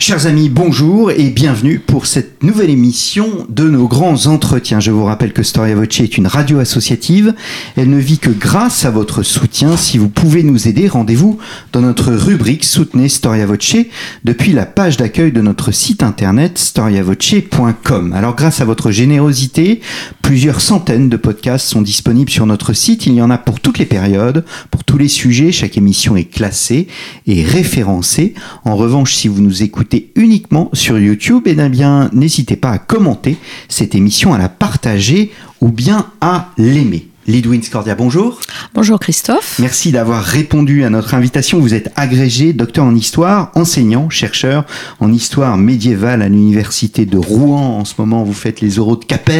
Chers amis, bonjour et bienvenue pour cette nouvelle émission de nos grands entretiens. Je vous rappelle que Storia Voce est une radio associative. Elle ne vit que grâce à votre soutien. Si vous pouvez nous aider, rendez-vous dans notre rubrique Soutenez Storia Voce depuis la page d'accueil de notre site internet storiavoce.com. Alors grâce à votre générosité, plusieurs centaines de podcasts sont disponibles sur notre site. Il y en a pour toutes les périodes, pour tous les sujets. Chaque émission est classée et référencée. En revanche, si vous nous écoutez uniquement sur YouTube, et eh bien n'hésitez pas à commenter cette émission, à la partager ou bien à l'aimer. Lidwin Scordia, bonjour. Bonjour Christophe. Merci d'avoir répondu à notre invitation. Vous êtes agrégé, docteur en histoire, enseignant, chercheur en histoire médiévale à l'université de Rouen. En ce moment, vous faites les oraux de Capes.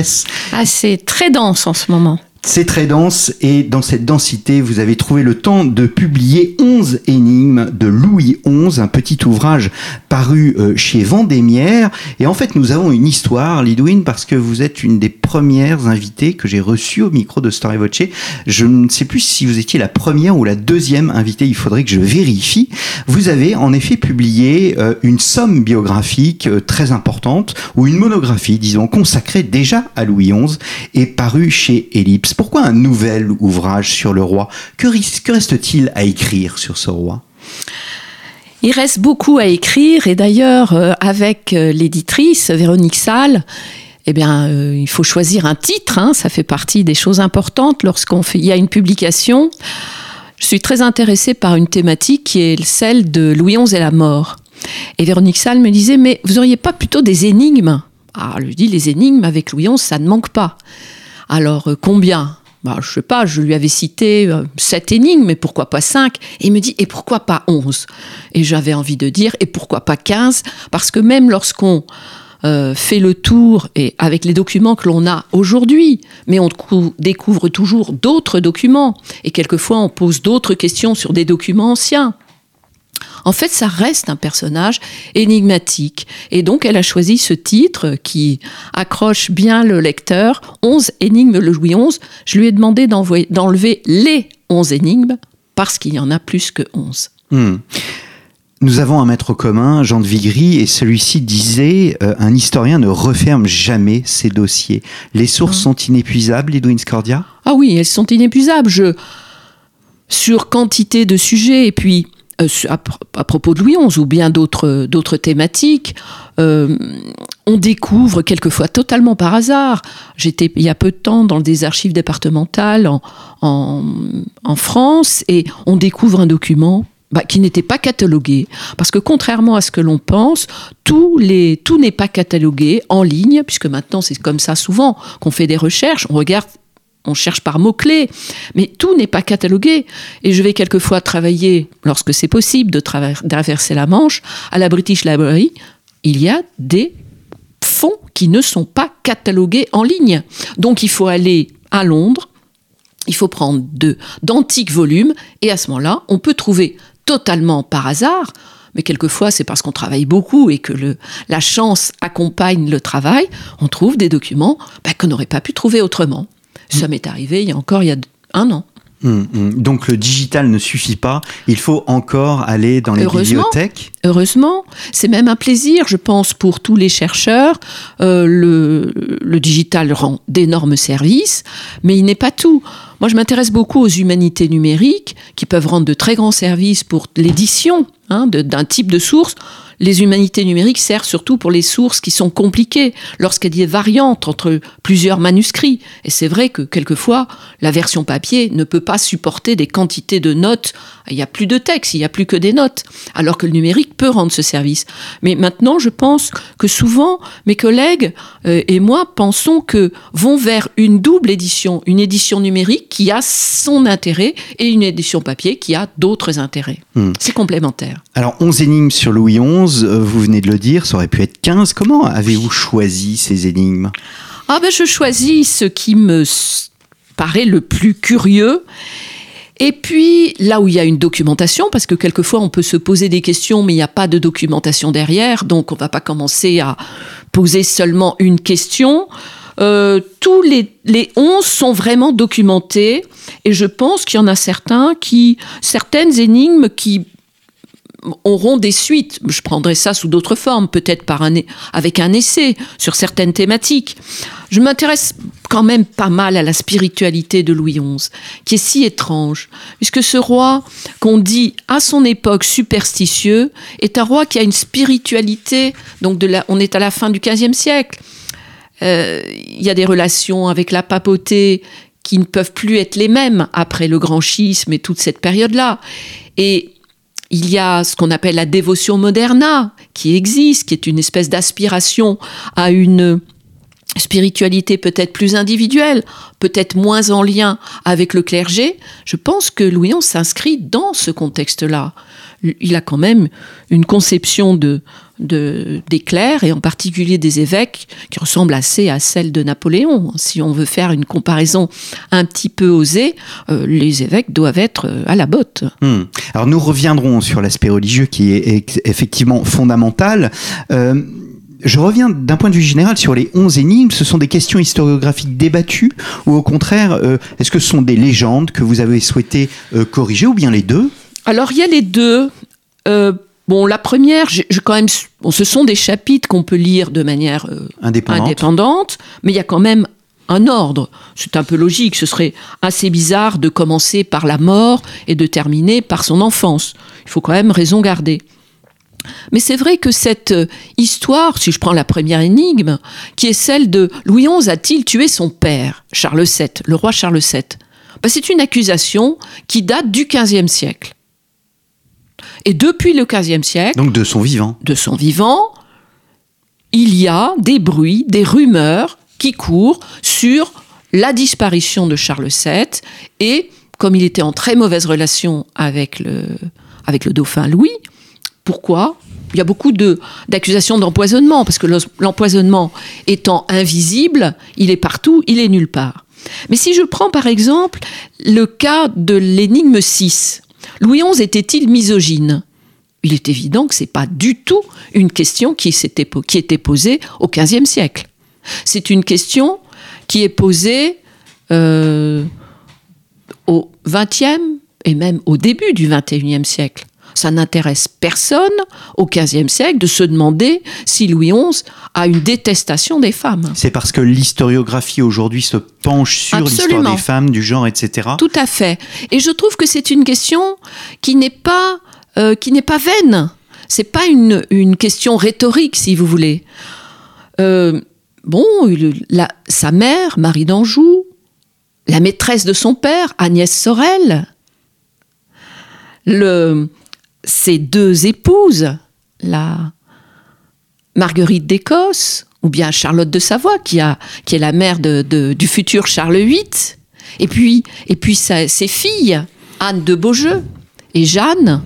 Ah, c'est très dense en ce moment. C'est très dense et dans cette densité, vous avez trouvé le temps de publier 11 énigmes de Louis XI, un petit ouvrage paru euh, chez Vendémiaire. Et en fait, nous avons une histoire, Lidwin, parce que vous êtes une des premières invitées que j'ai reçues au micro de Story Voce. Je ne sais plus si vous étiez la première ou la deuxième invitée, il faudrait que je vérifie. Vous avez en effet publié euh, une somme biographique euh, très importante, ou une monographie, disons, consacrée déjà à Louis XI et parue chez Ellipse. Pourquoi un nouvel ouvrage sur le roi? Que, reste-t-il à écrire sur ce roi? Il reste beaucoup à écrire et d'ailleurs euh, avec euh, l'éditrice Véronique Salle, eh bien, euh, il faut choisir un titre. Hein. ça fait partie des choses importantes lorsqu'on fait. Il y a une publication. Je suis très intéressée par une thématique qui est celle de Louis XI et la mort. Et Véronique Salle me disait, mais vous auriez pas plutôt des énigmes? Ah, je lui dis, les énigmes avec Louis XI, ça ne manque pas. Alors euh, combien? Bah, je sais pas, je lui avais cité euh, sept énigmes, mais pourquoi pas cinq? Et il me dit, et pourquoi pas onze? Et j'avais envie de dire, et pourquoi pas quinze? Parce que même lorsqu'on euh, fait le tour, et avec les documents que l'on a aujourd'hui, mais on découvre toujours d'autres documents, et quelquefois on pose d'autres questions sur des documents anciens. En fait, ça reste un personnage énigmatique. Et donc, elle a choisi ce titre qui accroche bien le lecteur, 11 énigmes le Louis XI. Je lui ai demandé d'enlever les 11 énigmes parce qu'il y en a plus que 11. Hmm. Nous avons un maître commun, Jean de Vigry, et celui-ci disait euh, un historien ne referme jamais ses dossiers. Les sources ah. sont inépuisables, Edwin Scordia? Ah oui, elles sont inépuisables. Je, sur quantité de sujets, et puis euh, à, propos de Louis XI ou bien d'autres, thématiques, euh, on découvre quelquefois totalement par hasard. J'étais il y a peu de temps dans des archives départementales en, en, France et on découvre un document bah, qui n'était pas catalogué. Parce que contrairement à ce que l'on pense, tout, tout n'est pas catalogué en ligne, puisque maintenant c'est comme ça souvent qu'on fait des recherches, on regarde on cherche par mots-clés, mais tout n'est pas catalogué. Et je vais quelquefois travailler, lorsque c'est possible, de traverser la Manche. À la British Library, il y a des fonds qui ne sont pas catalogués en ligne. Donc il faut aller à Londres, il faut prendre d'antiques volumes, et à ce moment-là, on peut trouver totalement par hasard, mais quelquefois c'est parce qu'on travaille beaucoup et que la chance accompagne le travail, on trouve des documents bah, qu'on n'aurait pas pu trouver autrement. Ça m'est arrivé il y a encore il y a un an. Hum, hum. Donc le digital ne suffit pas, il faut encore aller dans les bibliothèques. Heureusement, c'est même un plaisir, je pense, pour tous les chercheurs. Euh, le, le digital rend d'énormes services, mais il n'est pas tout. Moi, je m'intéresse beaucoup aux humanités numériques qui peuvent rendre de très grands services pour l'édition hein, d'un type de source les humanités numériques servent surtout pour les sources qui sont compliquées, lorsqu'il y a des variantes entre plusieurs manuscrits. Et c'est vrai que quelquefois, la version papier ne peut pas supporter des quantités de notes. Il n'y a plus de texte, il n'y a plus que des notes. Alors que le numérique peut rendre ce service. Mais maintenant, je pense que souvent, mes collègues euh, et moi pensons que vont vers une double édition, une édition numérique qui a son intérêt et une édition papier qui a d'autres intérêts. Hmm. C'est complémentaire. Alors, 11 énigmes sur Louis XI. Euh, vous venez de le dire, ça aurait pu être 15. Comment avez-vous choisi ces énigmes? Ah ben, Je choisis ce qui me paraît le plus curieux. Et puis, là où il y a une documentation, parce que quelquefois on peut se poser des questions, mais il n'y a pas de documentation derrière, donc on ne va pas commencer à poser seulement une question. Euh, tous les, les 11 sont vraiment documentés, et je pense qu'il y en a certains qui, certaines énigmes qui auront des suites. Je prendrai ça sous d'autres formes, peut-être par un, avec un essai sur certaines thématiques. Je m'intéresse quand même pas mal à la spiritualité de Louis XI, qui est si étrange, puisque ce roi qu'on dit à son époque superstitieux est un roi qui a une spiritualité. Donc on est à la fin du XVe siècle. Euh, il y a des relations avec la papauté qui ne peuvent plus être les mêmes après le grand schisme et toute cette période-là. Et il y a ce qu'on appelle la dévotion moderna qui existe, qui est une espèce d'aspiration à une spiritualité peut-être plus individuelle, peut-être moins en lien avec le clergé. Je pense que Louis XI s'inscrit dans ce contexte-là il a quand même une conception de, des clercs et en particulier des évêques qui ressemble assez à celle de Napoléon. Si on veut faire une comparaison un petit peu osée, euh, les évêques doivent être euh, à la botte. Hmm. Alors nous reviendrons sur l'aspect religieux qui est effectivement fondamental. Euh, je reviens d'un point de vue général sur les 11 énigmes. Ce sont des questions historiographiques débattues ou au contraire, est-ce que ce sont des légendes que vous avez souhaité corriger ou bien les deux? Alors il y a les deux. Euh, bon, la première, je, quand même, ce sont des chapitres qu'on peut lire de manière euh, indépendante. mais il y a quand même un ordre. C'est un peu logique. Ce serait assez bizarre de commencer par la mort et de terminer par son enfance. Il faut quand même raison garder. Mais c'est vrai que cette euh, histoire, si je prends la première énigme, qui est celle de Louis XI a-t-il tué son père, Charles VII, le roi Charles VII, ben, c'est une accusation qui date du XVe siècle. Et depuis le XVe siècle. Donc de son vivant. De son vivant, il y a des bruits, des rumeurs qui courent sur la disparition de Charles VII et comme il était en très mauvaise relation avec le, avec le dauphin Louis, pourquoi? Il y a beaucoup d'accusations d'empoisonnement, parce que l'empoisonnement étant invisible, il est partout, il est nulle part. Mais si je prends par exemple le cas de l'énigme 6, Louis XI était-il misogyne? Il est évident que ce n'est pas du tout une question qui, était posée au XVe siècle. C'est une question qui est posée euh, au XXe et même au début du XXIe siècle. Ça n'intéresse personne au XVe siècle de se demander si Louis XI a une détestation des femmes. C'est parce que l'historiographie aujourd'hui se penche sur l'histoire des femmes, du genre, etc. Tout à fait. Et je trouve que c'est une question qui n'est pas, euh, qui n'est pas vaine. C'est pas une, une, question rhétorique, si vous voulez. Euh, bon, sa mère, Marie d'Anjou, la maîtresse de son père, Agnès Sorel, le, ses deux épouses, la Marguerite d'Écosse, ou bien Charlotte de Savoie, qui, a, qui est la mère de, du futur Charles VIII, et puis, et puis ses filles, Anne de Beaujeu et Jeanne.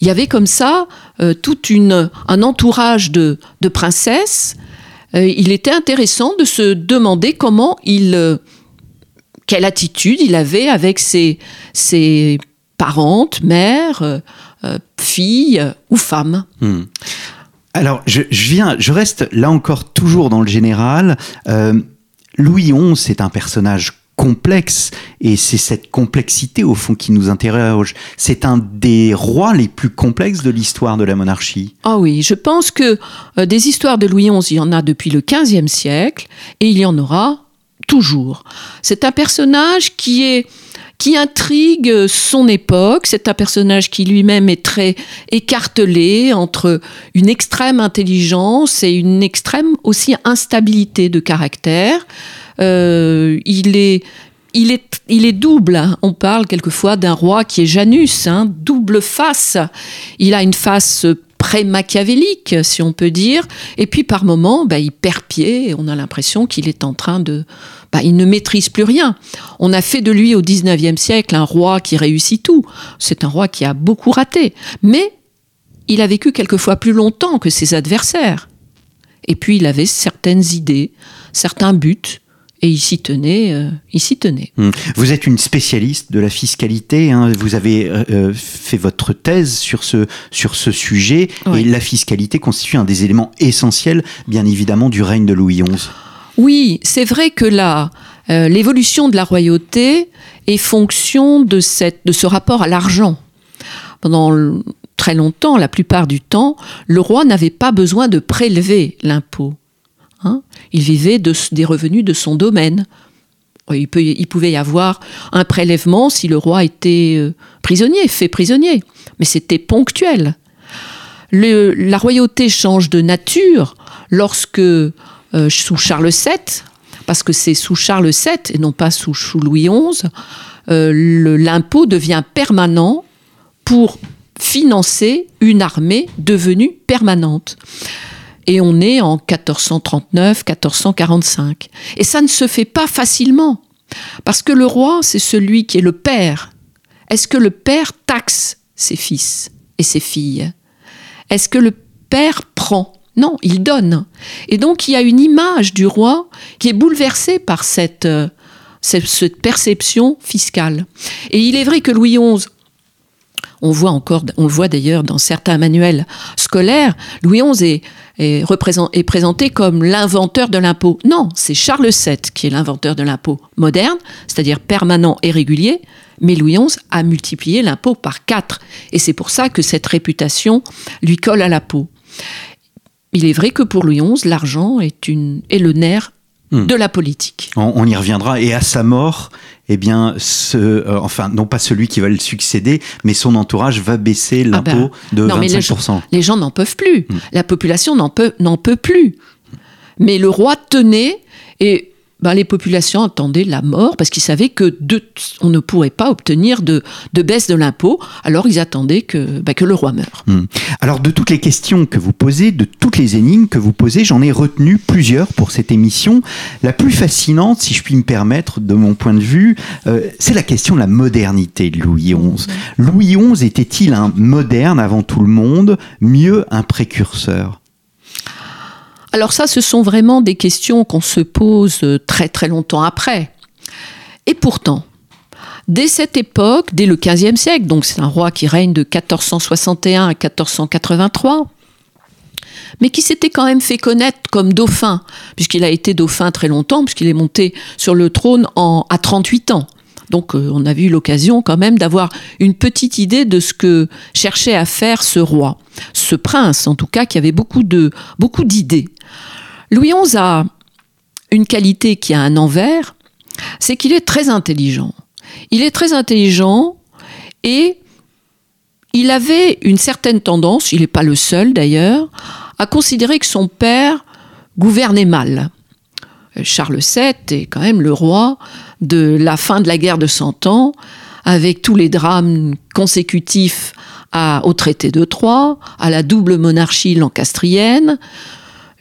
Il y avait comme ça euh, tout une, un entourage de, de princesses. Euh, il était intéressant de se demander comment il, euh, quelle attitude il avait avec ses, ses parentes, mères, euh, fille ou femme. Hmm. Alors, je, viens, je reste là encore toujours dans le général. Euh, Louis XI, c'est un personnage complexe et c'est cette complexité au fond qui nous interroge. C'est un des rois les plus complexes de l'histoire de la monarchie. Ah oui, je pense que euh, des histoires de Louis XI, il y en a depuis le XVe siècle et il y en aura toujours. C'est un personnage qui est qui intrigue son époque. C'est un personnage qui lui-même est très écartelé entre une extrême intelligence et une extrême aussi instabilité de caractère. Euh, il est double. Hein. On parle quelquefois d'un roi qui est Janus, hein, double face. Il a une face pré-machiavélique, si on peut dire, et puis par moments, bah, il perd pied et on a l'impression qu'il est en train de, bah, il ne maîtrise plus rien. On a fait de lui au XIXe siècle un roi qui réussit tout. C'est un roi qui a beaucoup raté. Mais il a vécu quelquefois plus longtemps que ses adversaires. Et puis il avait certaines idées, certains buts. Et il s'y tenait, euh, il s'y tenait. Hum. Vous êtes une spécialiste de la fiscalité. Hein. Vous avez euh, euh, fait votre thèse sur ce sur ce sujet Oui. et la fiscalité constitue un des éléments essentiels, bien évidemment, du règne de Louis XI. Oui, c'est vrai que là, euh, l'évolution de la royauté est fonction de, cette, de ce rapport à l'argent. Pendant très longtemps, la plupart du temps, le roi n'avait pas besoin de prélever l'impôt. Hein il vivait des revenus de son domaine. Il, peut, il pouvait y avoir un prélèvement si le roi était euh, prisonnier, fait prisonnier, mais c'était ponctuel. La royauté change de nature lorsque, euh, sous Charles VII, parce que c'est sous Charles VII et non pas sous, Louis XI, euh, l'impôt devient permanent pour financer une armée devenue permanente. Et on est en 1439-1445. Et ça ne se fait pas facilement, parce que le roi, c'est celui qui est le père. Est-ce que le père taxe ses fils et ses filles? Est-ce que le père prend? Non, il donne. Et donc il y a une image du roi qui est bouleversée par cette, euh, perception fiscale. Et il est vrai que Louis XI, on voit le voit d'ailleurs dans certains manuels scolaires, Louis XI est présenté comme l'inventeur de l'impôt. Non, c'est Charles VII qui est l'inventeur de l'impôt moderne, c'est-à-dire permanent et régulier, mais Louis XI a multiplié l'impôt par quatre. Et c'est pour ça que cette réputation lui colle à la peau. Il est vrai que pour Louis XI, l'argent est, une, est le nerf Hmm. de la politique. On, on y reviendra. Et à sa mort, eh bien, ce, euh, enfin, non pas celui qui va le succéder, mais son entourage va baisser Ah l'impôt ben, de non, mais les 25%. Les gens n'en peuvent plus. Hmm. La population n'en peut, n'en peut plus. Mais le roi tenait et ben, les populations attendaient la mort parce qu'ils savaient que de, on ne pourrait pas obtenir de, de baisse de l'impôt. Alors ils attendaient que, ben, que le roi meure. Hmm. Alors, de toutes les questions que vous posez, de toutes les énigmes que vous posez, j'en ai retenu plusieurs pour cette émission. La plus fascinante, si je puis me permettre, de mon point de vue, euh, c'est la question de la modernité de Louis XI. Louis XI était-il un moderne avant tout le monde, mieux un précurseur? Alors ça, ce sont vraiment des questions qu'on se pose euh, très très longtemps après. Et pourtant, dès cette époque, dès le XVe siècle, donc c'est un roi qui règne de 1461 à 1483, mais qui s'était quand même fait connaître comme dauphin, puisqu'il a été dauphin très longtemps, puisqu'il est monté sur le trône à 38 ans. Donc euh, on a eu l'occasion quand même d'avoir une petite idée de ce que cherchait à faire ce roi, ce prince en tout cas, qui avait beaucoup de beaucoup d'idées. Louis XI a une qualité qui a un envers, c'est qu'il est très intelligent. Il est très intelligent et il avait une certaine tendance, il n'est pas le seul d'ailleurs, à considérer que son père gouvernait mal. Charles VII est quand même le roi de la fin de la guerre de Cent Ans, avec tous les drames consécutifs au traité de Troyes, à la double monarchie lancastrienne,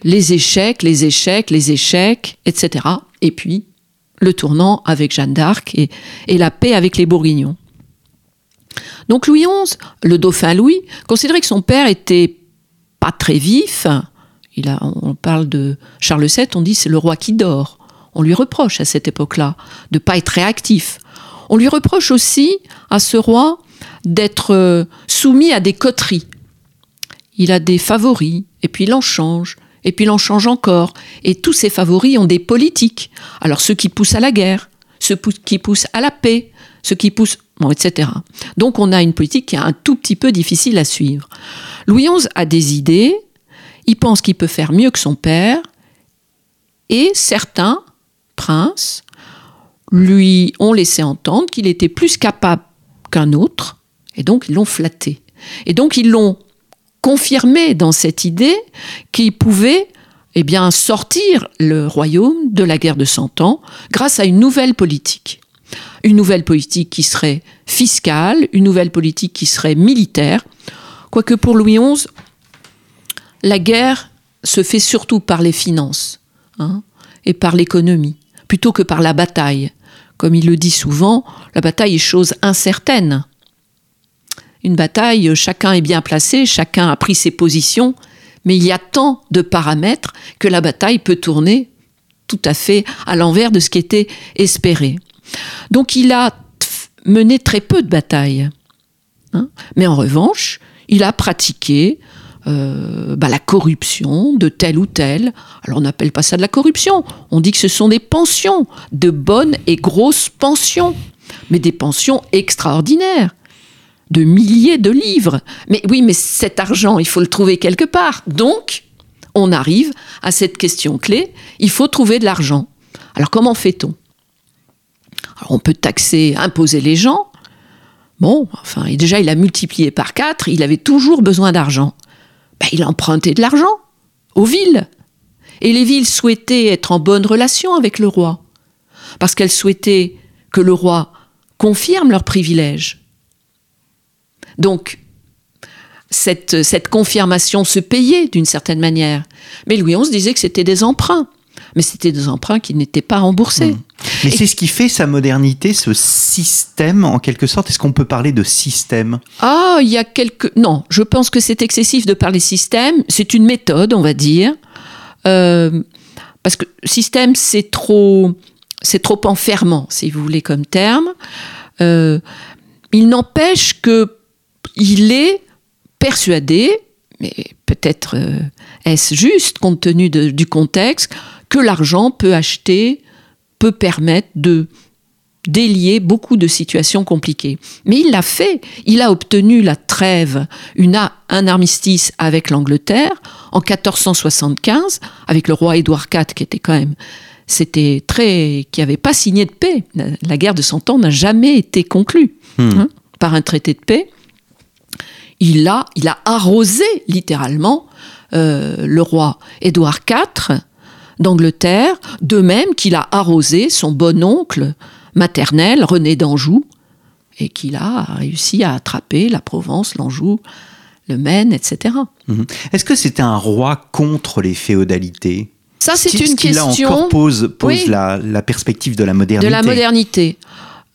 les échecs, les échecs, les échecs, etc. Et puis le tournant avec Jeanne d'Arc et, et la paix avec les Bourguignons. Donc Louis XI, le dauphin Louis, considérait que son père était pas très vif. On parle de Charles VII, on dit c'est le roi qui dort. On lui reproche à cette époque-là de pas être réactif. On lui reproche aussi à ce roi d'être euh, soumis à des coteries. Il a des favoris, et puis il en change, et puis il en change encore. Et tous ces favoris ont des politiques. Alors ceux qui poussent à la guerre, ceux qui poussent à la paix, ceux qui poussent, bon, etc. Donc on a une politique qui est un tout petit peu difficile à suivre. Louis XI a des idées, il pense qu'il peut faire mieux que son père, et certains princes lui ont laissé entendre qu'il était plus capable qu'un autre, et donc ils l'ont flatté. Et donc ils l'ont confirmé dans cette idée qu'il pouvait eh bien, sortir le royaume de la guerre de Cent Ans grâce à une nouvelle politique. Une nouvelle politique qui serait fiscale, une nouvelle politique qui serait militaire. Quoique pour Louis XI, la guerre se fait surtout par les finances hein, et par l'économie, plutôt que par la bataille. Comme il le dit souvent, la bataille est chose incertaine. Une bataille, chacun est bien placé, chacun a pris ses positions, mais il y a tant de paramètres que la bataille peut tourner tout à fait à l'envers de ce qui était espéré. Donc il a mené très peu de batailles. Hein. Mais en revanche, il a pratiqué euh, bah, la corruption de tel ou tel. Alors on n'appelle pas ça de la corruption, on dit que ce sont des pensions, de bonnes et grosses pensions, mais des pensions extraordinaires, de milliers de livres. Mais oui, mais cet argent, il faut le trouver quelque part. Donc, on arrive à cette question clé, il faut trouver de l'argent. Alors comment fait-on? On peut taxer, imposer les gens. Bon, enfin, déjà, il a multiplié par quatre, il avait toujours besoin d'argent. Ben, il empruntait de l'argent aux villes. Et les villes souhaitaient être en bonne relation avec le roi, parce qu'elles souhaitaient que le roi confirme leurs privilèges. Donc, cette, cette confirmation se payait d'une certaine manière. Mais Louis XI disait que c'était des emprunts. Mais c'était des emprunts qui n'étaient pas remboursés. Mmh. Mais c'est ce qui fait sa modernité, ce système, en quelque sorte. Est-ce qu'on peut parler de système? Ah, il y a quelques... Non, je pense que c'est excessif de parler système. C'est une méthode, on va dire. Euh, parce que système, c'est trop, c'est trop enfermant, si vous voulez, comme terme. Euh, il n'empêche que il est persuadé, mais peut-être euh, est-ce juste compte tenu du contexte, que l'argent peut acheter, peut permettre de délier beaucoup de situations compliquées. Mais il l'a fait. Il a obtenu la trêve, une, un armistice avec l'Angleterre en 1475, avec le roi Édouard IV, qui était quand même, c'était très, qui n'avait pas signé de paix. La, guerre de Cent Ans n'a jamais été conclue hmm. hein, par un traité de paix il a, il a arrosé littéralement euh, le roi Édouard IV d'Angleterre, de même qu'il a arrosé son bon oncle maternel, René d'Anjou, et qu'il a réussi à attraper la Provence, l'Anjou, le Maine, etc. Mhm. Est-ce que c'était un roi contre les féodalités? Ça, c'est une question. Là encore pose, pose la, la, perspective de la modernité. De la modernité.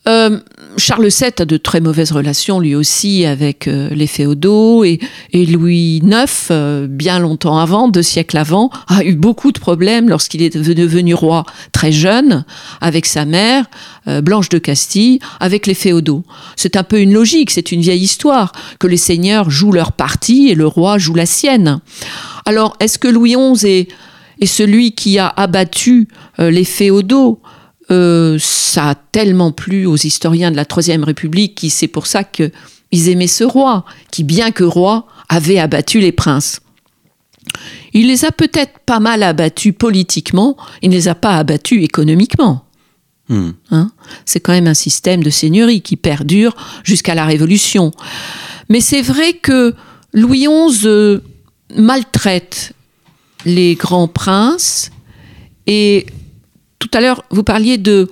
Euh, Charles VII a de très mauvaises relations lui aussi avec euh, les féodaux et, Louis IX, euh, bien longtemps avant, deux siècles avant, a eu beaucoup de problèmes lorsqu'il est devenu roi très jeune avec sa mère, Blanche de Castille, avec les féodaux. C'est un peu une logique, c'est une vieille histoire, que les seigneurs jouent leur partie et le roi joue la sienne. Alors, est-ce que Louis XI est, est celui qui a abattu les féodaux euh, ça a tellement plu aux historiens de la Troisième République qui c'est pour ça qu'ils aimaient ce roi, qui bien que roi avait abattu les princes. Il les a peut-être pas mal abattus politiquement, il ne les a pas abattus économiquement. Hmm. Hein? C'est quand même un système de seigneurie qui perdure jusqu'à la Révolution. Mais c'est vrai que Louis XI euh, maltraite les grands princes et tout à l'heure, vous parliez de,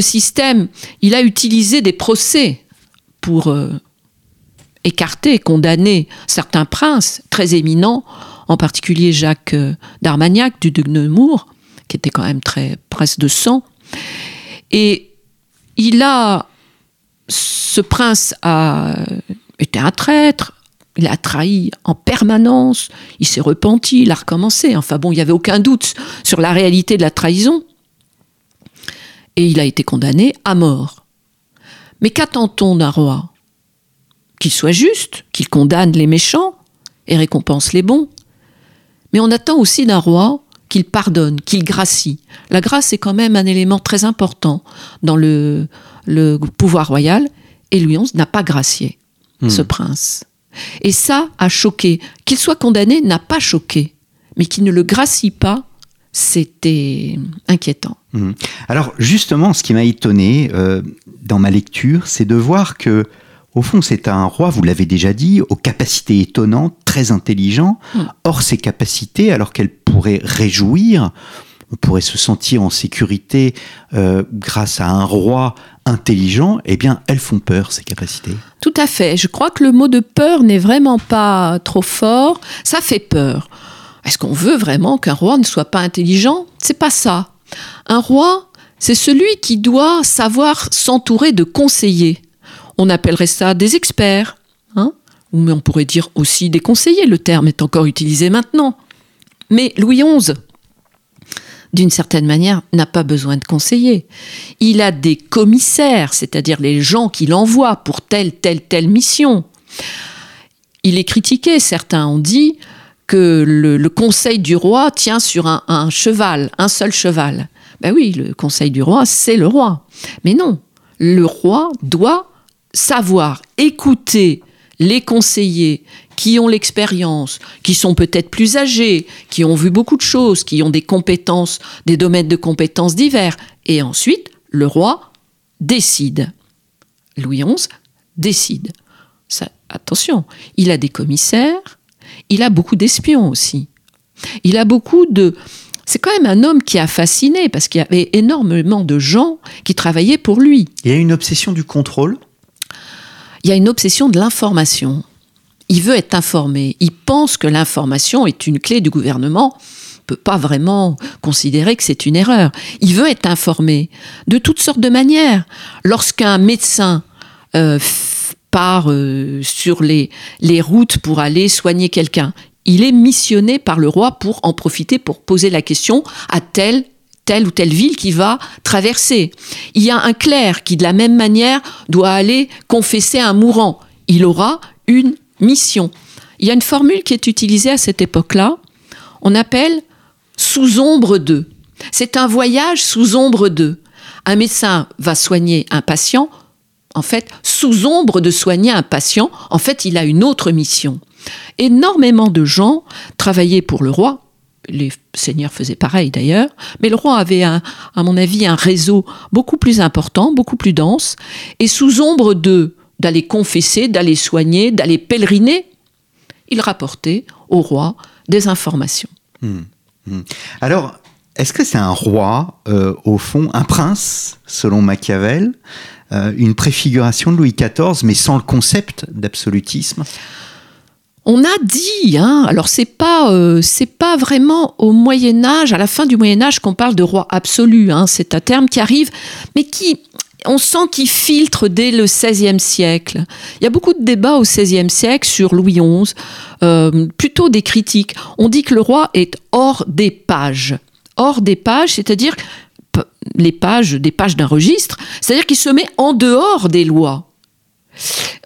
système. Il a utilisé des procès pour euh, écarter, condamner certains princes très éminents, en particulier Jacques euh, d'Armagnac du de Nemours, qui était quand même très prince de sang. Et il a, ce prince a été un traître, il a trahi en permanence, il s'est repenti, il a recommencé. Enfin bon, il n'y avait aucun doute sur la réalité de la trahison et il a été condamné à mort. Mais qu'attend-on d'un roi? Qu'il soit juste, qu'il condamne les méchants et récompense les bons. Mais on attend aussi d'un roi qu'il pardonne, qu'il gracie. La grâce est quand même un élément très important dans le, pouvoir royal, et Louis XI n'a pas gracié hmm. ce prince. Et ça a choqué. Qu'il soit condamné n'a pas choqué, mais qu'il ne le gracie pas, c'était inquiétant. Mhm. Alors justement, ce qui m'a étonné euh, dans ma lecture, c'est de voir que, au fond, c'est un roi, vous l'avez déjà dit, aux capacités étonnantes, très intelligent. Mm. Or, ces capacités, alors qu'elles pourraient réjouir, on pourrait se sentir en sécurité euh, grâce à un roi intelligent, eh bien, elles font peur, ces capacités. Tout à fait. Je crois que le mot de peur n'est vraiment pas trop fort. Ça fait peur. Est-ce qu'on veut vraiment qu'un roi ne soit pas intelligent? C'est pas ça. Un roi, c'est celui qui doit savoir s'entourer de conseillers. On appellerait ça des experts, hein mais on pourrait dire aussi des conseillers, le terme est encore utilisé maintenant. Mais Louis XI, d'une certaine manière, n'a pas besoin de conseiller. Il a des commissaires, c'est-à-dire les gens qu'il envoie pour telle, telle, telle mission. Il est critiqué, certains ont dit que le, conseil du roi tient sur un, cheval, un seul cheval. Ben oui, le conseil du roi, c'est le roi. Mais non, le roi doit savoir écouter les conseillers qui ont l'expérience, qui sont peut-être plus âgés, qui ont vu beaucoup de choses, qui ont des compétences, des domaines de compétences divers. Et ensuite, le roi décide. Louis XI décide. Ça, attention, il a des commissaires, il a beaucoup d'espions aussi. Il a beaucoup de... C'est quand même un homme qui a fasciné parce qu'il y avait énormément de gens qui travaillaient pour lui. Il y a une obsession du contrôle? Il y a une obsession de l'information il veut être informé. Il pense que l'information est une clé du gouvernement. Il peut pas vraiment considérer que c'est une erreur. Il veut être informé de toutes sortes de manières. Lorsqu'un médecin euh, part euh, sur les, les routes pour aller soigner quelqu'un, il est missionné par le roi pour en profiter pour poser la question à telle ou telle ville qui va traverser. Il y a un clerc qui, de la même manière, doit aller confesser un mourant. Il aura une mission. Il y a une formule qui est utilisée à cette époque-là, on appelle sous ombre de. C'est un voyage sous ombre de. Un médecin va soigner un patient, en fait, sous ombre de soigner un patient, en fait, il a une autre mission. Énormément de gens travaillaient pour le roi, les seigneurs faisaient pareil d'ailleurs, mais le roi avait, à mon avis, un réseau beaucoup plus important, beaucoup plus dense, et sous ombre de d'aller confesser, d'aller soigner, d'aller pèleriner, il rapportait au roi des informations. Hmm, hmm. Alors, est-ce que c'est un roi, euh, au fond, un prince, selon Machiavel, euh, une préfiguration de Louis XIV, mais sans le concept d'absolutisme on a dit, hein, alors c'est pas euh, pas vraiment au Moyen Âge, à la fin du Moyen Âge qu'on parle de roi absolu. Hein, c'est un terme qui arrive, mais qui on sent qu'il filtre dès le XVIe siècle. Il y a beaucoup de débats au XVIe siècle sur Louis XI, euh, plutôt des critiques. On dit que le roi est hors des pages. Hors des pages, c'est-à-dire les pages, des pages d'un registre, c'est-à-dire qu'il se met en dehors des lois.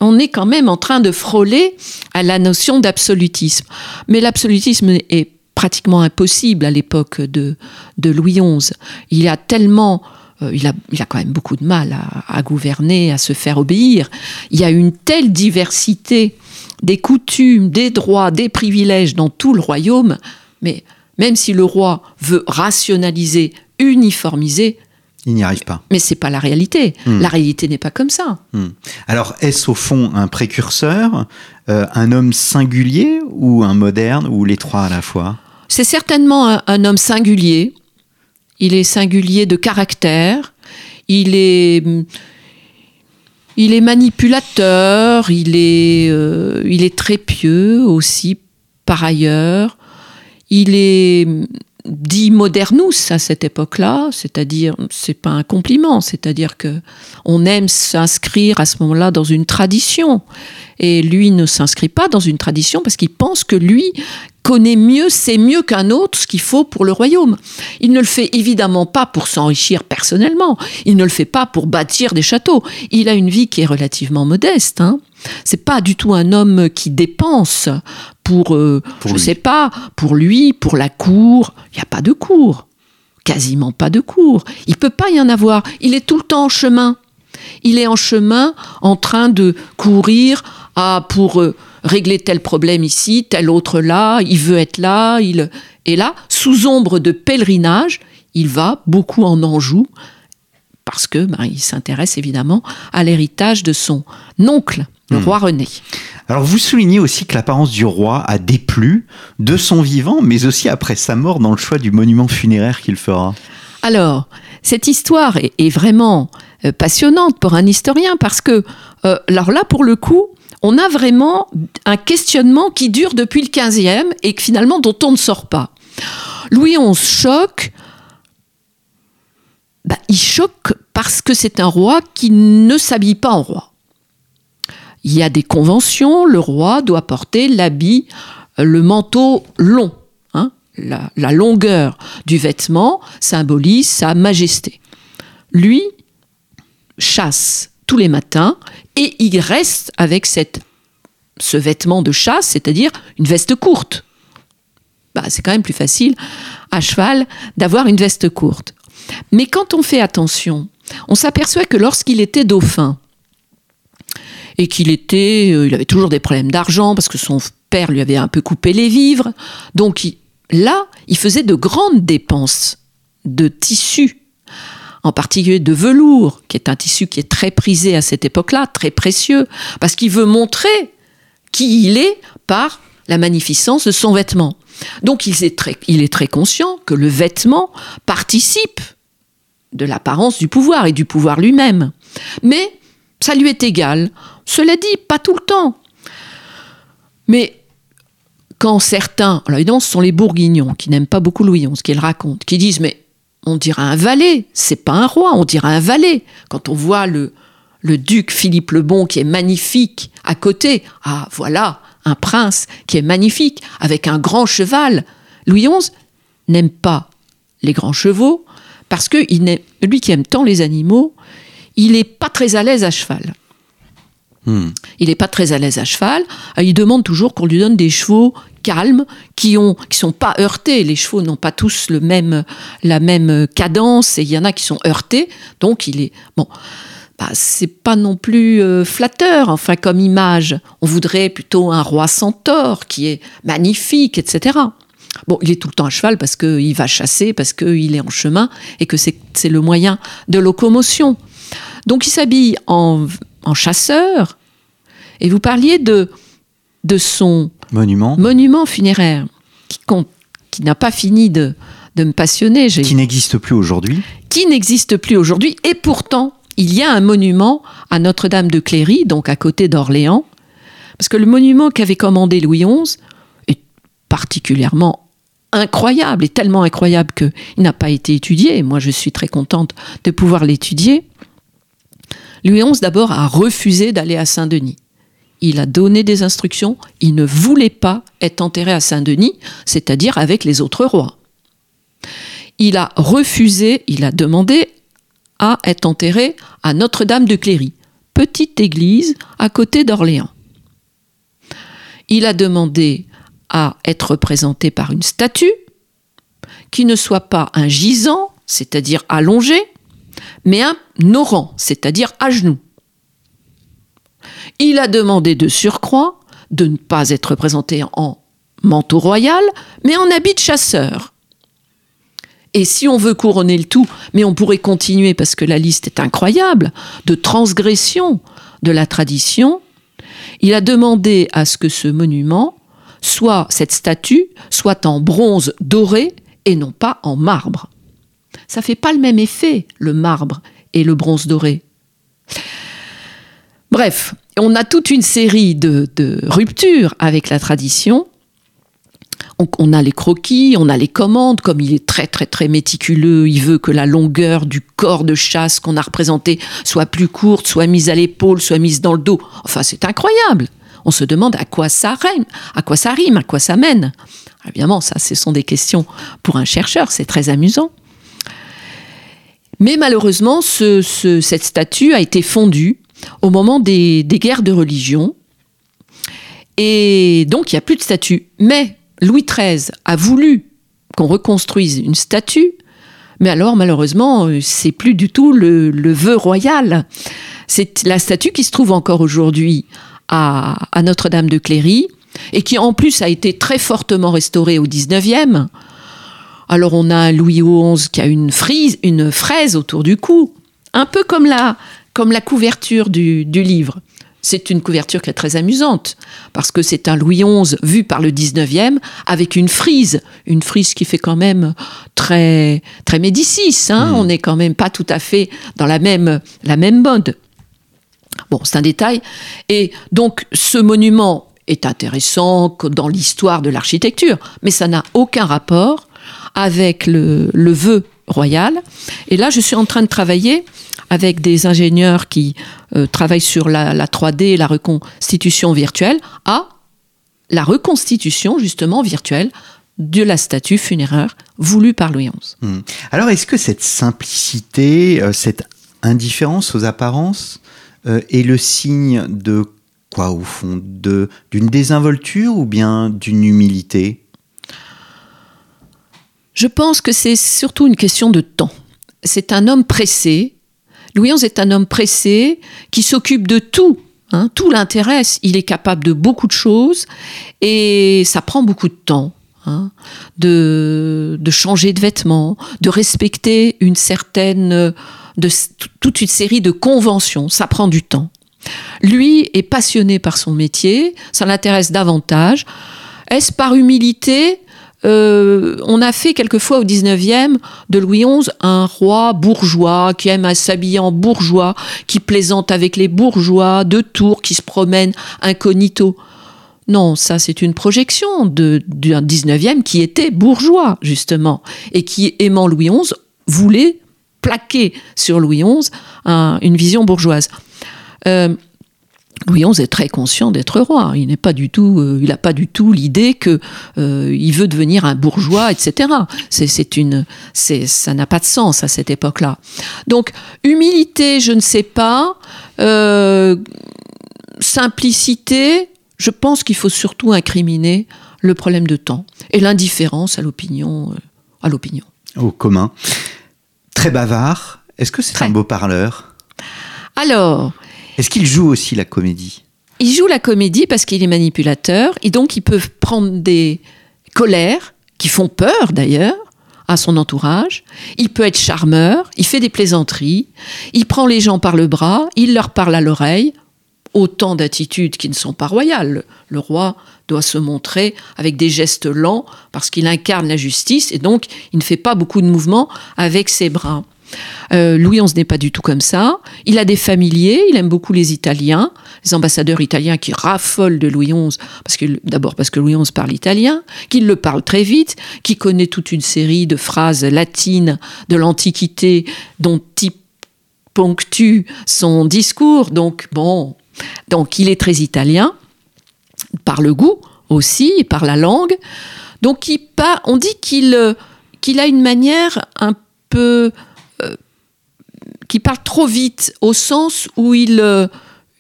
On est quand même en train de frôler à la notion d'absolutisme. Mais l'absolutisme est pratiquement impossible à l'époque de, Louis XI. Il a tellement euh, il, a, quand même beaucoup de mal à, gouverner, à se faire obéir. Il y a une telle diversité des coutumes, des droits, des privilèges dans tout le royaume, mais même si le roi veut rationaliser, uniformiser, il n'y arrive pas. Mais c'est pas la réalité. Hmm. La réalité n'est pas comme ça. Hmm. Alors, est-ce au fond un précurseur, euh, un homme singulier ou un moderne, ou les trois à la fois? C'est certainement un, homme singulier, il est singulier de caractère, il est, il est manipulateur, il est, euh, il est très pieux aussi par ailleurs, il est dit modernus à cette époque-là, c'est-à-dire c'est pas un compliment, c'est-à-dire que on aime s'inscrire à ce moment-là dans une tradition et lui ne s'inscrit pas dans une tradition parce qu'il pense que lui connaît mieux, sait mieux qu'un autre ce qu'il faut pour le royaume. Il ne le fait évidemment pas pour s'enrichir personnellement, il ne le fait pas pour bâtir des châteaux. Il a une vie qui est relativement modeste. Hein. C'est pas du tout un homme qui dépense pour, euh, je ne sais pas, pour lui, pour la cour. Il n'y a pas de cour. Quasiment pas de cour. Il peut pas y en avoir. Il est tout le temps en chemin. Il est en chemin en train de courir à, pour euh, régler tel problème ici, tel autre là. Il veut être là. Il, et là, sous ombre de pèlerinage, il va beaucoup en Anjou parce que ben, il s'intéresse évidemment à l'héritage de son oncle, le hmm. roi René. Alors vous soulignez aussi que l'apparence du roi a déplu de son vivant, mais aussi après sa mort dans le choix du monument funéraire qu'il fera. Alors, cette histoire est, vraiment euh, passionnante pour un historien parce que, euh, alors là, pour le coup, on a vraiment un questionnement qui dure depuis le 15e et que finalement dont on ne sort pas. Louis XI choque. Bah, il choque parce que c'est un roi qui ne s'habille pas en roi. Il y a des conventions, le roi doit porter l'habit, euh, le manteau long. Hein. la, longueur du vêtement symbolise sa majesté. Lui chasse tous les matins et il reste avec ce vêtement de chasse, c'est-à-dire une veste courte. Bah, c'est quand même plus facile à cheval d'avoir une veste courte. Mais quand on fait attention, on s'aperçoit que lorsqu'il était dauphin, et qu'il était, euh, il avait toujours des problèmes d'argent parce que son père lui avait un peu coupé les vivres, donc il- là, il faisait de grandes dépenses de tissus, en particulier de velours, qui est un tissu qui est très prisé à cette époque-là, très précieux, parce qu'il veut montrer qui il est par la magnificence de son vêtement. Donc il est très, il est très conscient que le vêtement participe de l'apparence du pouvoir et du pouvoir lui-même. Mais ça lui est égal. Cela dit, pas tout le temps. Mais quand certains, alors évidemment ce sont les bourguignons qui n'aiment pas beaucoup Louis XI, qui le racontent, qui disent mais on dirait un valet, c'est pas un roi, on dirait un valet. Quand on voit le, duc Philippe le Bon qui est magnifique à côté, ah voilà, un prince qui est magnifique avec un grand cheval. Louis XI n'aime pas les grands chevaux parce que il lui qui aime tant les animaux, il n'est pas très à l'aise à cheval. Hmm. Il n'est pas très à l'aise à cheval. Il demande toujours qu'on lui donne des chevaux calmes, qui ont, qui sont pas heurtés. Les chevaux n'ont pas tous le même, la même cadence, et il y en a qui sont heurtés. Donc il est bon. Bah, c'est pas non plus euh, flatteur, enfin comme image. On voudrait plutôt un roi centaure qui est magnifique, etc. Bon, il est tout le temps à cheval parce qu'il va chasser, parce qu'il est en chemin et que c'est c'est le moyen de locomotion. Donc il s'habille en, en chasseur. Et vous parliez de, de son Monument monument funéraire qui, n'a pas fini de, de me passionner, qui n'existe plus aujourd'hui. qui n'existe plus aujourd'hui. Et pourtant, il y a un monument à Notre-Dame de Cléry, donc à côté d'Orléans. Parce que le monument qu'avait commandé Louis XI est particulièrement incroyable, et tellement incroyable qu'il n'a pas été étudié. Moi, je suis très contente de pouvoir l'étudier. Louis XI, d'abord, a refusé d'aller à Saint-Denis. Il a donné des instructions, il ne voulait pas être enterré à Saint-Denis, c'est-à-dire avec les autres rois. Il a refusé, il a demandé à être enterré à Notre-Dame de Cléry, petite église à côté d'Orléans. Il a demandé à être représenté par une statue qui ne soit pas un gisant, c'est-à-dire allongé, mais un orant, c'est-à-dire à genoux. Il a demandé de surcroît de ne pas être représenté en manteau royal, mais en habit de chasseur. Et si on veut couronner le tout, mais on pourrait continuer parce que la liste est incroyable, de transgression de la tradition, il a demandé à ce que ce monument soit, cette statue, soit en bronze doré et non pas en marbre. Ça fait pas le même effet, le marbre et le bronze doré. Bref, on a toute une série de, de ruptures avec la tradition. On, a les croquis, on a les commandes, comme il est très très très méticuleux, il veut que la longueur du corps de chasse qu'on a représenté soit plus courte, soit mise à l'épaule, soit mise dans le dos. Enfin, c'est incroyable. On se demande à quoi ça rime, à quoi ça rime, à quoi ça mène. Évidemment, ça, ce sont des questions pour un chercheur, c'est très amusant. Mais malheureusement, ce- ce- cette statue a été fondue au moment des, guerres de religion. Et donc, il n'y a plus de statue. Mais Louis XIII a voulu qu'on reconstruise une statue. Mais alors, malheureusement, euh, c'est plus du tout le, vœu royal. C'est la statue qui se trouve encore aujourd'hui à, Notre-Dame de Cléry et qui, en plus, a été très fortement restaurée au 19e. Alors, on a un Louis XI qui a une, frise, une fraise autour du cou, un peu comme la, comme la couverture du, du livre. C'est une couverture qui est très amusante, parce que c'est un Louis XI vu par le 19e avec une frise, une frise qui fait quand même très, très Médicis. Hein On n'est quand même pas tout à fait dans la même, la même mode. Bon, c'est un détail. Et donc, ce monument est intéressant dans l'histoire de l'architecture, mais ça n'a aucun rapport avec le, vœu royal. Et là, je suis en train de travailler avec des ingénieurs qui euh, travaillent sur la, la 3D et la reconstitution virtuelle à la reconstitution justement virtuelle de la statue funéraire voulue par Louis XI. Hmm. Alors, est-ce que cette simplicité, euh, cette indifférence aux apparences euh, est le signe de quoi, au fond D'une désinvolture ou bien d'une humilité? Je pense que c'est surtout une question de temps. C'est un homme pressé. Louis XI est un homme pressé qui s'occupe de tout. hein. tout l'intéresse. Il est capable de beaucoup de choses et ça prend beaucoup de temps. hein, de, de changer de vêtements, de respecter une certaine, de, toute une série de conventions. Ça prend du temps. Lui est passionné par son métier, ça l'intéresse davantage. Est-ce par humilité? Euh, On a fait quelquefois au 19e de Louis XI un roi bourgeois qui aime à s'habiller en bourgeois, qui plaisante avec les bourgeois de Tours, qui se promène incognito. Non, ça c'est une projection d'un 19e qui était bourgeois, justement, et qui, aimant Louis XI, voulait plaquer sur Louis XI un- une vision bourgeoise. Euh, Louis XI est très conscient d'être roi. Il n'est pas du tout, euh, il n'a pas du tout l'idée que euh, il veut devenir un bourgeois, etc. C'est, une, ça n'a pas de sens à cette époque-là. Donc humilité, je ne sais pas. Euh, simplicité, je pense qu'il faut surtout incriminer le problème de temps et l'indifférence à l'opinion, à l'opinion. Au commun. Très bavard. Est-ce que c'est un beau parleur? Alors, Est-ce qu'il joue aussi la comédie? Il joue la comédie parce qu'il est manipulateur et donc il peut prendre des colères qui font peur d'ailleurs à son entourage. Il peut être charmeur, il fait des plaisanteries, il prend les gens par le bras, il leur parle à l'oreille. Autant d'attitudes qui ne sont pas royales. Le, roi doit se montrer avec des gestes lents parce qu'il incarne la justice et donc il ne fait pas beaucoup de mouvements avec ses bras. Euh, Louis XI n'est pas du tout comme ça. Il a des familiers, il aime beaucoup les Italiens, les ambassadeurs italiens qui raffolent de Louis XI, parce que d'abord parce que Louis XI parle italien, qu'il le parle très vite, qu'il connaît toute une série de phrases latines de l'Antiquité dont il ponctue son discours. Donc bon, donc il est très italien par le goût aussi, et par la langue. Donc il on dit qu'il euh, qu'il a une manière un peu qui parle trop vite au sens où il, euh,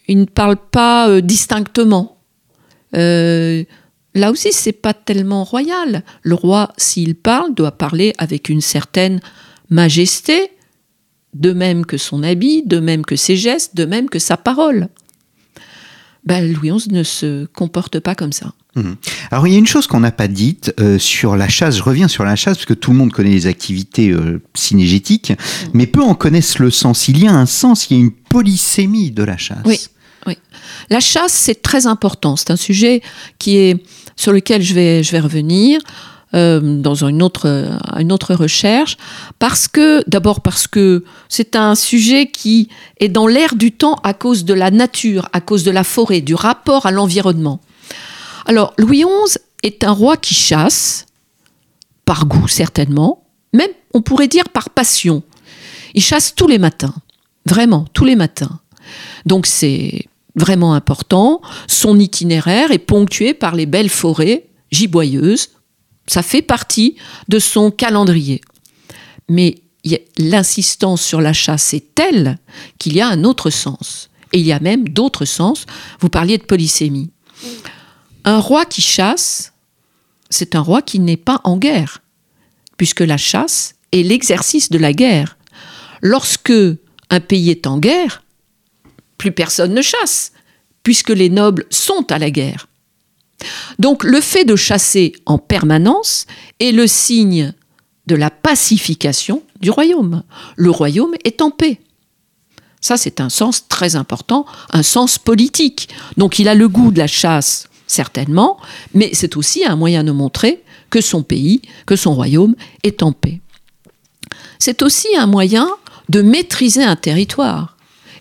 ne parle pas euh, distinctement. Euh, là aussi, c'est pas tellement royal. Le roi, s'il parle, doit parler avec une certaine majesté, de même que son habit, de même que ses gestes, de même que sa parole. Ben, Louis XI ne se comporte pas comme ça. Mhm. Alors il y a une chose qu'on n'a pas dite euh, sur la chasse, je reviens sur la chasse parce que tout le monde connaît les activités euh, synégétiques, mais peu en connaissent le sens. Il y a un sens, il y a une polysémie de la chasse. Oui. La chasse, c'est très important. C'est un sujet qui est sur lequel je vais, je vais revenir euh, dans une autre, une autre recherche, parce que d'abord parce que c'est un sujet qui est dans l'air du temps à cause de la nature, à cause de la forêt, du rapport à l'environnement. Alors Louis XI est un roi qui chasse, par goût certainement, même on pourrait dire par passion. Il chasse tous les matins, vraiment tous les matins. Donc c'est vraiment important. Son itinéraire est ponctué par les belles forêts giboyeuses. Ça fait partie de son calendrier. Mais l'insistance sur la chasse est telle qu'il y a un autre sens. Et il y a même d'autres sens. Vous parliez de polysémie. Un roi qui chasse, c'est un roi qui n'est pas en guerre, puisque la chasse est l'exercice de la guerre. Lorsque un pays est en guerre, plus personne ne chasse, puisque les nobles sont à la guerre. Donc le fait de chasser en permanence est le signe de la pacification du royaume. Le royaume est en paix. Ça, c'est un sens très important, un sens politique. Donc il a le goût de la chasse, certainement, mais c'est aussi un moyen de montrer que son pays, que son royaume est en paix. C'est aussi un moyen de maîtriser un territoire,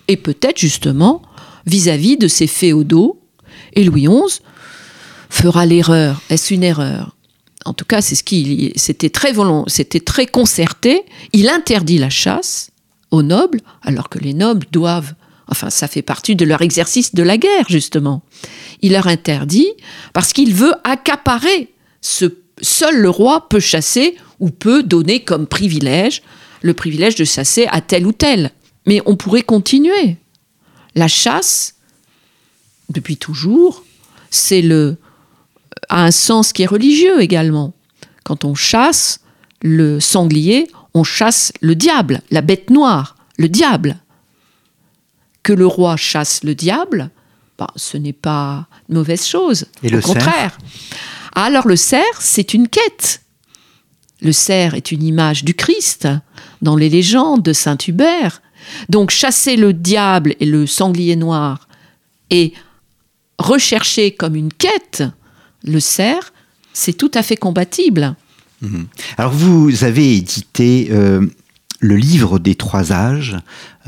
et peut-être justement vis-à-vis de ses féodaux. Et Louis XI fera l'erreur. Est-ce une erreur? En tout cas, c'est ce qui, c'était très volon, c'était très concerté. Il interdit la chasse aux nobles, alors que les nobles doivent, enfin, ça fait partie de leur exercice de la guerre justement. Il leur interdit parce qu'il veut accaparer seul le roi peut chasser ou peut donner comme privilège le privilège de chasser à tel ou tel. Mais on pourrait continuer. La chasse, depuis toujours, c'est le a un sens qui est religieux également. Quand on chasse le sanglier, on chasse le diable, la bête noire, le diable. Que le roi chasse le diable, bah, ce n'est pas une mauvaise chose. Et Au le contraire. Alors le cerf, c'est une quête. Le cerf est une image du Christ dans les légendes de Saint Hubert. Donc chasser le diable et le sanglier noir et rechercher comme une quête le cerf, c'est tout à fait compatible. Alors vous avez édité euh, le livre des trois âges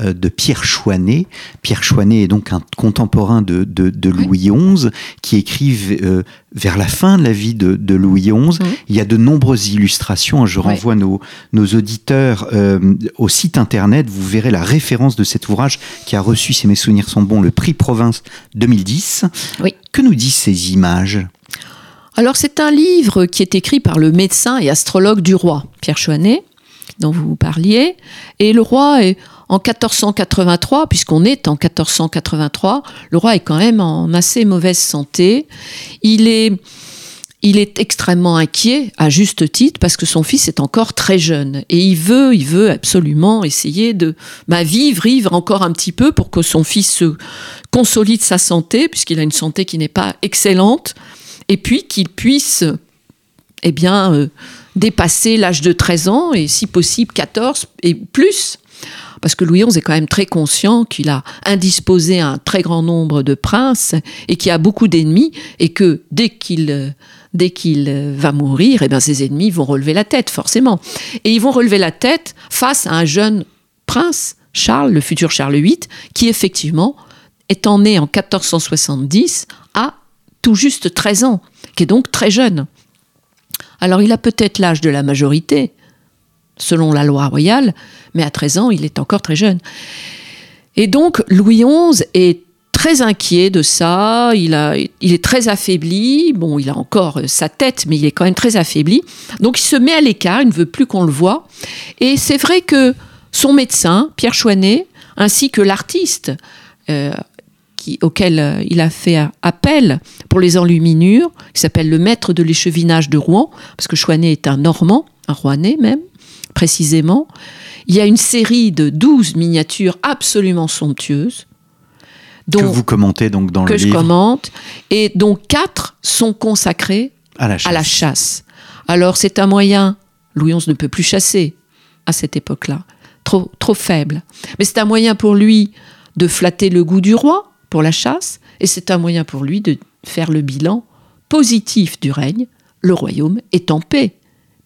euh, de Pierre Chouanet. Pierre Chouanet est donc un contemporain de, de- de Louis XI qui écrive euh, vers la fin de la vie de, de Louis XI. Oui. Il y a de nombreuses illustrations. Je renvoie nos, nos auditeurs euh, au site internet. Vous verrez la référence de cet ouvrage qui a reçu, si mes souvenirs sont bons, le prix Province 2010. Oui. Que nous disent ces images? Alors c'est un livre qui est écrit par le médecin et astrologue du roi, Pierre Chouanet, dont vous parliez. Et le roi est en 1483, puisqu'on est en 1483, le roi est quand même en assez mauvaise santé. Il est, il est extrêmement inquiet, à juste titre, parce que son fils est encore très jeune. Et il veut, il veut absolument essayer de bah, vivre, vivre encore un petit peu pour que son fils se consolide sa santé, puisqu'il a une santé qui n'est pas excellente et puis qu'il puisse eh bien, euh, dépasser l'âge de 13 ans et si possible 14 et plus. Parce que Louis XI est quand même très conscient qu'il a indisposé un très grand nombre de princes et qu'il a beaucoup d'ennemis et que dès qu'il dès qu'il va mourir, eh bien, ses ennemis vont relever la tête, forcément. Et ils vont relever la tête face à un jeune prince, Charles, le futur Charles VIII, qui effectivement, étant né en 1470, a tout juste 13 ans, qui est donc très jeune. Alors il a peut-être l'âge de la majorité, selon la loi royale, mais à 13 ans, il est encore très jeune. Et donc Louis XI est très inquiet de ça, il, est très affaibli, bon, il a encore euh, sa tête, mais il est quand même très affaibli. Donc il se met à l'écart, il ne veut plus qu'on le voie. Et c'est vrai que son médecin, Pierre Chouanet, ainsi que l'artiste, euh, qui- auquel euh, il a fait a- appel pour les enluminures, qui s'appelle le maître de l'échevinage de Rouen, parce que Chouanet est un Normand, un Rouennais même, précisément. Il y a une série de 12 miniatures absolument somptueuses, que vous commentez donc dans que le je livre commente, et dont quatre sont consacrées à la chasse. à la chasse. Alors c'est un moyen, Louis XI ne peut plus chasser à cette époque-là, trop, trop faible. Mais c'est un moyen pour lui de flatter le goût du roi pour la chasse, et c'est un moyen pour lui de faire le bilan positif du règne. Le royaume est en paix,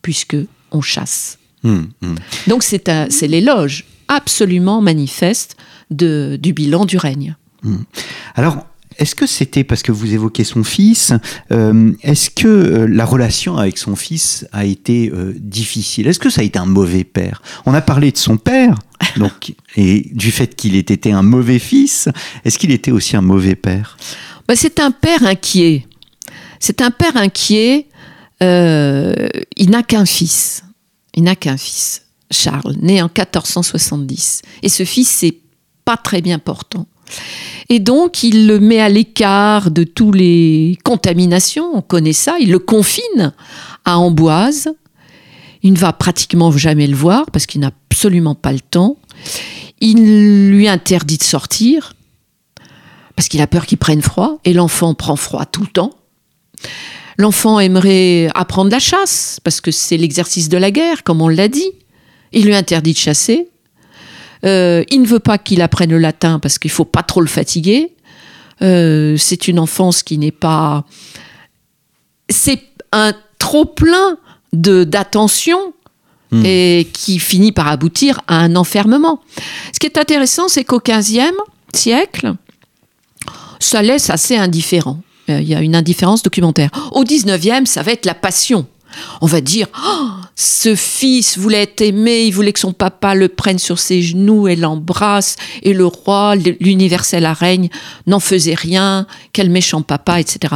puisque on chasse. Hum, hum. Donc c'est un- c'est l'éloge absolument manifeste de, du bilan du règne. Alors, est-ce que c'était parce que vous évoquez son fils euh, Est-ce que euh, la relation avec son fils a été euh, difficile? Est-ce que ça a été un mauvais père? On a parlé de son père, donc et du fait qu'il ait été un mauvais fils. Est-ce qu'il était aussi un mauvais père? Bah, c'est un père inquiet. C'est un père inquiet. il n'a qu'un fils. Il n'a qu'un fils, Charles, né en 1470. Et ce fils, c'est pas très bien portant. Et donc, il le met à l'écart de tous les contaminations, on connaît ça. Il le confine à Amboise. Il ne va pratiquement jamais le voir parce qu'il n'a absolument pas le temps. Il lui interdit de sortir parce qu'il a peur qu'il prenne froid, et l'enfant prend froid tout le temps. L'enfant aimerait apprendre la chasse, parce que c'est l'exercice de la guerre, comme on l'a dit. Il lui interdit de chasser. Euh, il ne veut pas qu'il apprenne le latin, parce qu'il faut pas trop le fatiguer. Euh, c'est une enfance qui n'est pas... C'est un trop plein de d'attention Hmm. et qui finit par aboutir à un enfermement. Ce qui est intéressant, c'est qu'au XVe siècle, ça laisse assez indifférent. Euh, Il y a une indifférence documentaire. Au XIXe, ça va être la passion. On va dire, Oh, ce fils voulait être aimé, il voulait que son papa le prenne sur ses genoux et l'embrasse, et le roi, l'universel règne, n'en faisait rien, quel méchant papa, etc.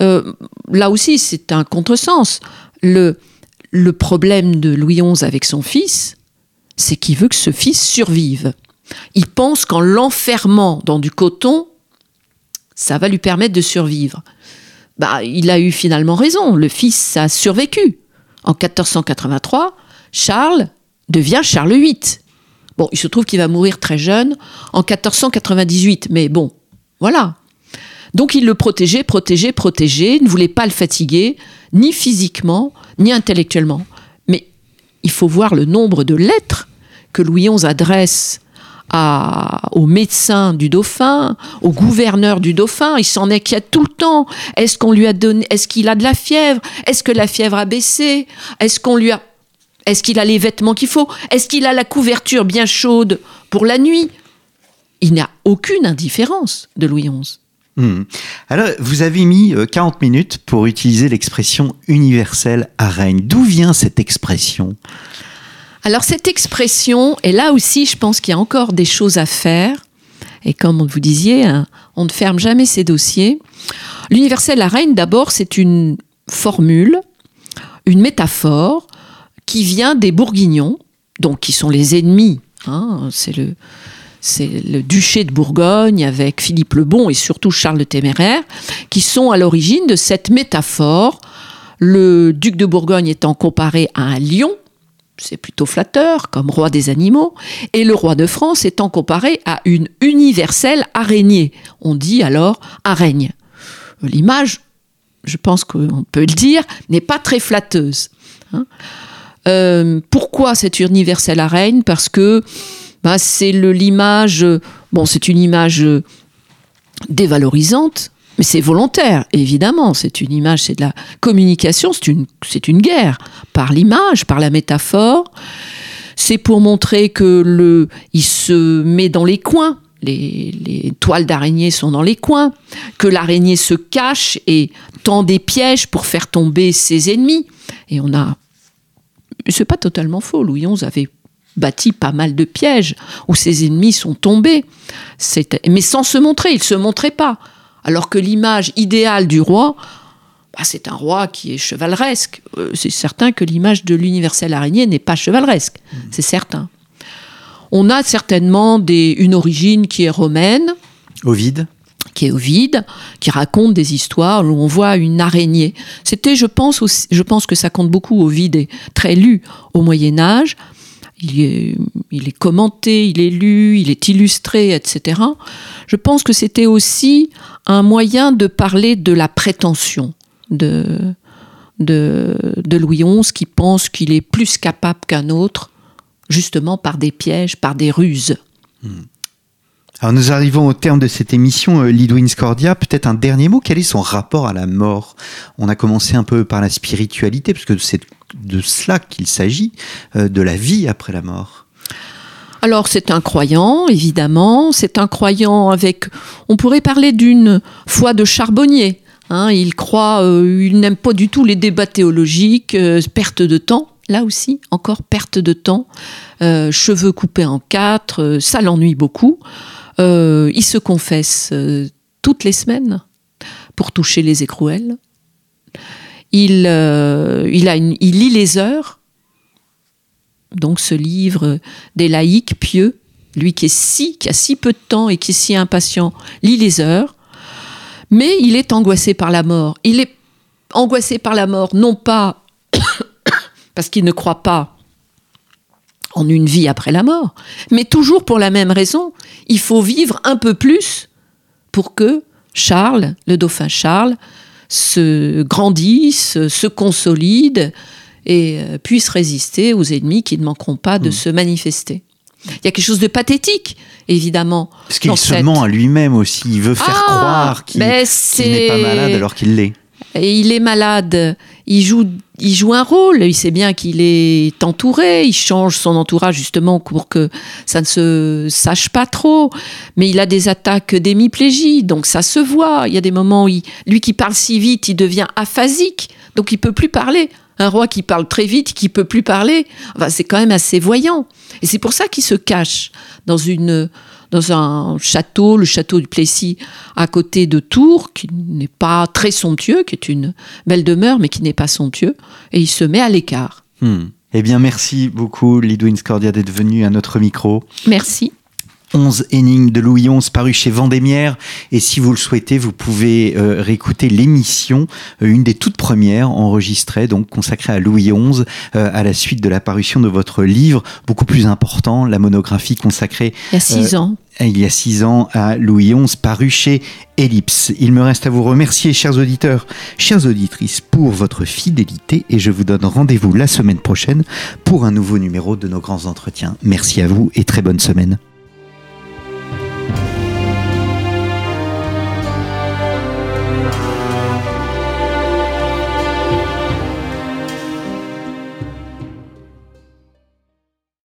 Euh, là aussi, c'est un contresens. le, le problème de Louis XI avec son fils, c'est qu'il veut que ce fils survive. Il pense qu'en l'enfermant dans du coton, ça va lui permettre de survivre. Bah, il a eu finalement raison. Le fils a survécu. En 1483, Charles devient Charles VIII. Bon, il se trouve qu'il va mourir très jeune en 1498, mais bon, voilà. Donc il le protégeait, protégeait, protégeait, ne voulait pas le fatiguer, ni physiquement, ni intellectuellement. Mais il faut voir le nombre de lettres que Louis XI adresse à, au médecin du dauphin, au gouverneur du dauphin, il s'en inquiète tout le temps. Est-ce qu'on lui a donné, est-ce qu'il a de la fièvre? Est-ce que la fièvre a baissé? Est-ce qu'on lui a, est-ce qu'il a les vêtements qu'il faut? Est-ce qu'il a la couverture bien chaude pour la nuit? Il n'y a aucune indifférence de Louis XI. Hmm. Alors, vous avez mis 40 euh, minutes pour utiliser l'expression universelle à règne. D'où vient cette expression? Alors cette expression, et là aussi je pense qu'il y a encore des choses à faire, et comme vous disiez, hein, on ne ferme jamais ces dossiers. L'universel la reine, d'abord, c'est une formule, une métaphore qui vient des Bourguignons, donc qui sont les ennemis. Hein, c'est le, c'est le duché de Bourgogne avec Philippe le Bon et surtout Charles le Téméraire, qui sont à l'origine de cette métaphore. Le duc de Bourgogne étant comparé à un lion, c'est plutôt flatteur, comme roi des animaux, et le roi de France étant comparé à une universelle araignée. On dit alors araigne. L'image, je pense qu'on peut le dire, n'est pas très flatteuse. Hein. Euh, pourquoi cette universelle araigne? Parce que bah, c'est l'image, bon, c'est une image dévalorisante, mais c'est volontaire, évidemment. C'est une image, c'est de la communication, c'est une, c'est une guerre par l'image, par la métaphore. C'est pour montrer que le, il se met dans les coins. Les, les toiles d'araignée sont dans les coins, que l'araignée se cache et tend des pièges pour faire tomber ses ennemis. Et on a, c'est pas totalement faux. Louis XI avait bâti pas mal de pièges où ses ennemis sont tombés. Mais sans se montrer, il se montrait pas. Alors que l'image idéale du roi, bah, c'est un roi qui est chevaleresque. Euh, c'est certain que l'image de l'universel araignée n'est pas chevaleresque, mmh. c'est certain. On a certainement des, une origine qui est romaine. Ovide qui est Ovide, qui raconte des histoires où on voit une araignée. C'était, je pense, je pense que ça compte beaucoup. Ovide est très lu au Moyen Âge. Il est, commenté, il est lu, il est illustré, etc. Je pense que c'était aussi un moyen de parler de la prétention de, Louis XI qui pense qu'il est plus capable qu'un autre, justement par des pièges, par des ruses. Hmm. Alors nous arrivons au terme de cette émission, euh, Lidwin Scordia. Peut-être un dernier mot, quel est son rapport à la mort? On a commencé un peu par la spiritualité, parce que c'est de cela qu'il s'agit, euh, de la vie après la mort. Alors c'est un croyant, évidemment, c'est un croyant avec, on pourrait parler d'une foi de charbonnier. Hein. il croit, euh, il n'aime pas du tout les débats théologiques, euh, perte de temps. Là aussi, encore perte de temps, cheveux coupés en quatre, ça l'ennuie beaucoup. il se confesse toutes les semaines pour toucher les écrouelles. A il lit les heures donc ce livre des laïcs pieux, lui qui est si, qui a si peu de temps et qui est si impatient, lit les heures, mais il est angoissé par la mort. Il est angoissé par la mort, non pas parce qu'il ne croit pas en une vie après la mort, mais toujours pour la même raison. Il faut vivre un peu plus pour que Charles, le dauphin Charles, se grandisse, se consolide, et euh, puisse résister aux ennemis qui ne manqueront pas de hmm. se manifester. Il y a quelque chose de pathétique, évidemment. Parce qu'il se ment à lui-même aussi. Il veut faire ah, croire qu'il ben n'est pas malade alors qu'il l'est. Et il est malade. Il joue, il joue un rôle. Il sait bien qu'il est entouré. Il change son entourage justement pour que ça ne se sache pas trop. Mais il a des attaques d'hémiplégie, donc ça se voit. Il y a des moments où lui qui parle si vite, il devient aphasique, donc il peut plus parler un roi qui parle très vite, qui peut plus parler, c'est quand même assez voyant. Et c'est pour ça qu'il se cache dans une, dans un château, le château du Plessis, à côté de Tours, qui n'est pas très somptueux, qui est une belle demeure, mais qui n'est pas somptueux, et il se met à l'écart. Hmm. Eh bien, merci beaucoup, Lidwin Scordia, d'être venu à notre micro. Merci. 11 énigmes de Louis XI paru chez Vendémiaire. Et si vous le souhaitez, vous pouvez euh, réécouter l'émission, euh, une des toutes premières enregistrées, donc consacrée à Louis XI, euh, à la suite de la parution de votre livre, beaucoup plus important, la monographie consacrée. Il y a six ans. Il y a six ans à Louis XI, paru chez Ellipse. Il me reste à vous remercier, chers auditeurs, chères auditrices, pour votre fidélité et je vous donne rendez-vous la semaine prochaine pour un nouveau numéro de nos grands entretiens. Merci à vous et très bonne semaine.